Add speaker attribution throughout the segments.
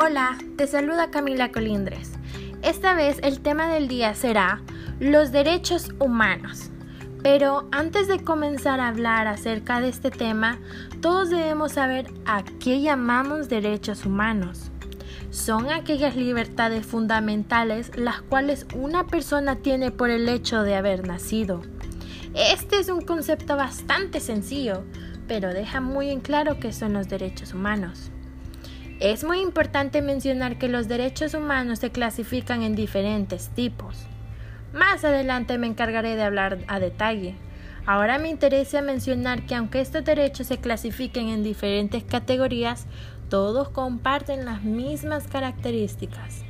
Speaker 1: Hola, te saluda Camila Colindres. Esta vez el tema del día será los derechos humanos. Pero antes de comenzar a hablar acerca de este tema, todos debemos saber a qué llamamos derechos humanos. Son aquellas libertades fundamentales las cuales una persona tiene por el hecho de haber nacido. Este es un concepto bastante sencillo, pero deja muy en claro qué son los derechos humanos. Es muy importante mencionar que los derechos humanos se clasifican en diferentes tipos. Más adelante me encargaré de hablar a detalle. Ahora me interesa mencionar que aunque estos derechos se clasifiquen en diferentes categorías, todos comparten las mismas características.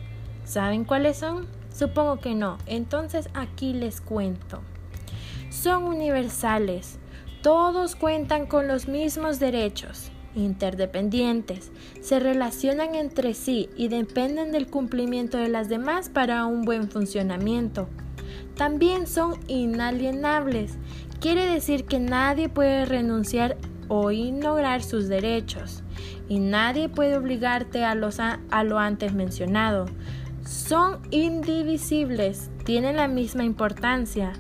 Speaker 1: ¿Saben cuáles son? Supongo que no. Entonces aquí les cuento. Son universales. Todos cuentan con los mismos derechos interdependientes, se relacionan entre sí y dependen del cumplimiento de las demás para un buen funcionamiento. También son inalienables, quiere decir que nadie puede renunciar o ignorar sus derechos y nadie puede obligarte a, a lo antes mencionado. Son indivisibles, tienen la misma importancia,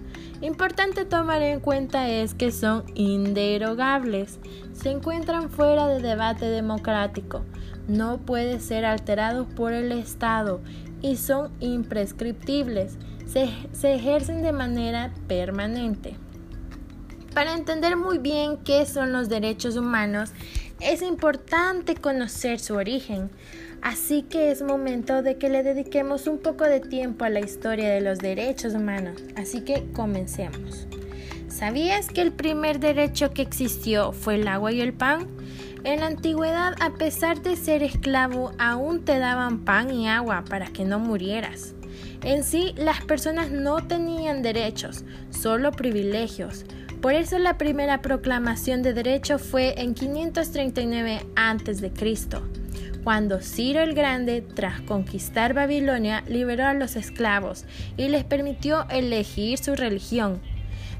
Speaker 1: Importante tomar en cuenta es que son inderogables, se encuentran fuera de debate democrático, no pueden ser alterados por el Estado y son imprescriptibles, se, se ejercen de manera permanente. Para entender muy bien qué son los derechos humanos, es importante conocer su origen. Así que es momento de que le dediquemos un poco de tiempo a la historia de los derechos humanos. Así que comencemos. ¿Sabías que el primer derecho que existió fue el agua y el pan? En la antigüedad, a pesar de ser esclavo, aún te daban pan y agua para que no murieras. En sí, las personas no tenían derechos, solo privilegios. Por eso la primera proclamación de derecho fue en 539 a.C cuando Ciro el Grande, tras conquistar Babilonia, liberó a los esclavos y les permitió elegir su religión.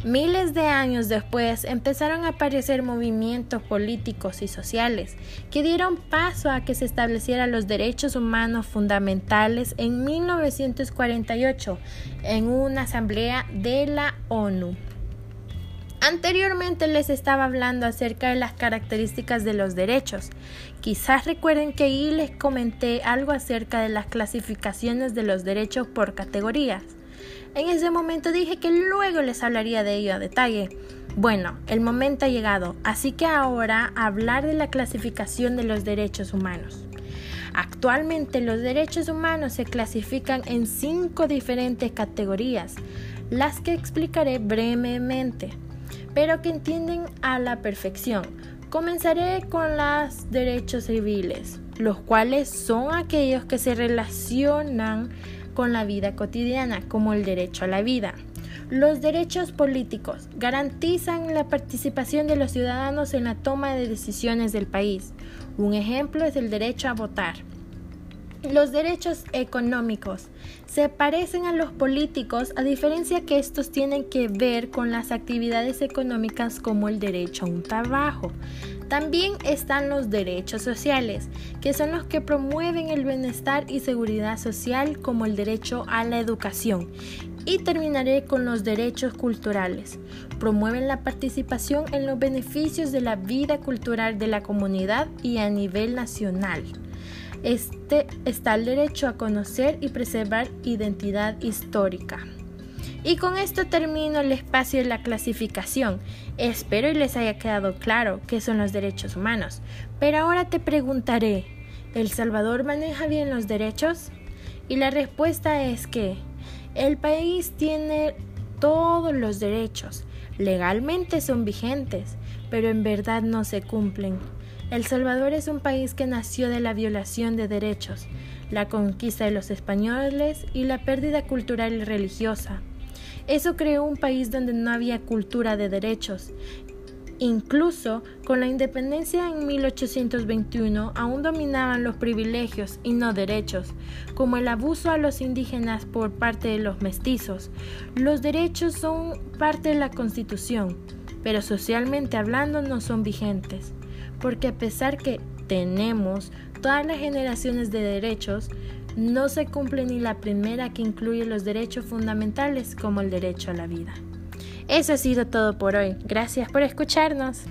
Speaker 1: Miles de años después empezaron a aparecer movimientos políticos y sociales que dieron paso a que se establecieran los derechos humanos fundamentales en 1948 en una asamblea de la ONU. Anteriormente les estaba hablando acerca de las características de los derechos. Quizás recuerden que ahí les comenté algo acerca de las clasificaciones de los derechos por categorías. En ese momento dije que luego les hablaría de ello a detalle. Bueno, el momento ha llegado, así que ahora hablar de la clasificación de los derechos humanos. Actualmente los derechos humanos se clasifican en cinco diferentes categorías, las que explicaré brevemente pero que entienden a la perfección. Comenzaré con los derechos civiles, los cuales son aquellos que se relacionan con la vida cotidiana, como el derecho a la vida. Los derechos políticos garantizan la participación de los ciudadanos en la toma de decisiones del país. Un ejemplo es el derecho a votar. Los derechos económicos se parecen a los políticos a diferencia que estos tienen que ver con las actividades económicas como el derecho a un trabajo. También están los derechos sociales, que son los que promueven el bienestar y seguridad social como el derecho a la educación. Y terminaré con los derechos culturales. Promueven la participación en los beneficios de la vida cultural de la comunidad y a nivel nacional. Este está el derecho a conocer y preservar identidad histórica. Y con esto termino el espacio de la clasificación. Espero y les haya quedado claro qué son los derechos humanos. Pero ahora te preguntaré, ¿El Salvador maneja bien los derechos? Y la respuesta es que el país tiene todos los derechos. Legalmente son vigentes, pero en verdad no se cumplen. El Salvador es un país que nació de la violación de derechos, la conquista de los españoles y la pérdida cultural y religiosa. Eso creó un país donde no había cultura de derechos. Incluso con la independencia en 1821 aún dominaban los privilegios y no derechos, como el abuso a los indígenas por parte de los mestizos. Los derechos son parte de la Constitución, pero socialmente hablando no son vigentes porque a pesar que tenemos todas las generaciones de derechos, no se cumple ni la primera que incluye los derechos fundamentales como el derecho a la vida. Eso ha sido todo por hoy. Gracias por escucharnos.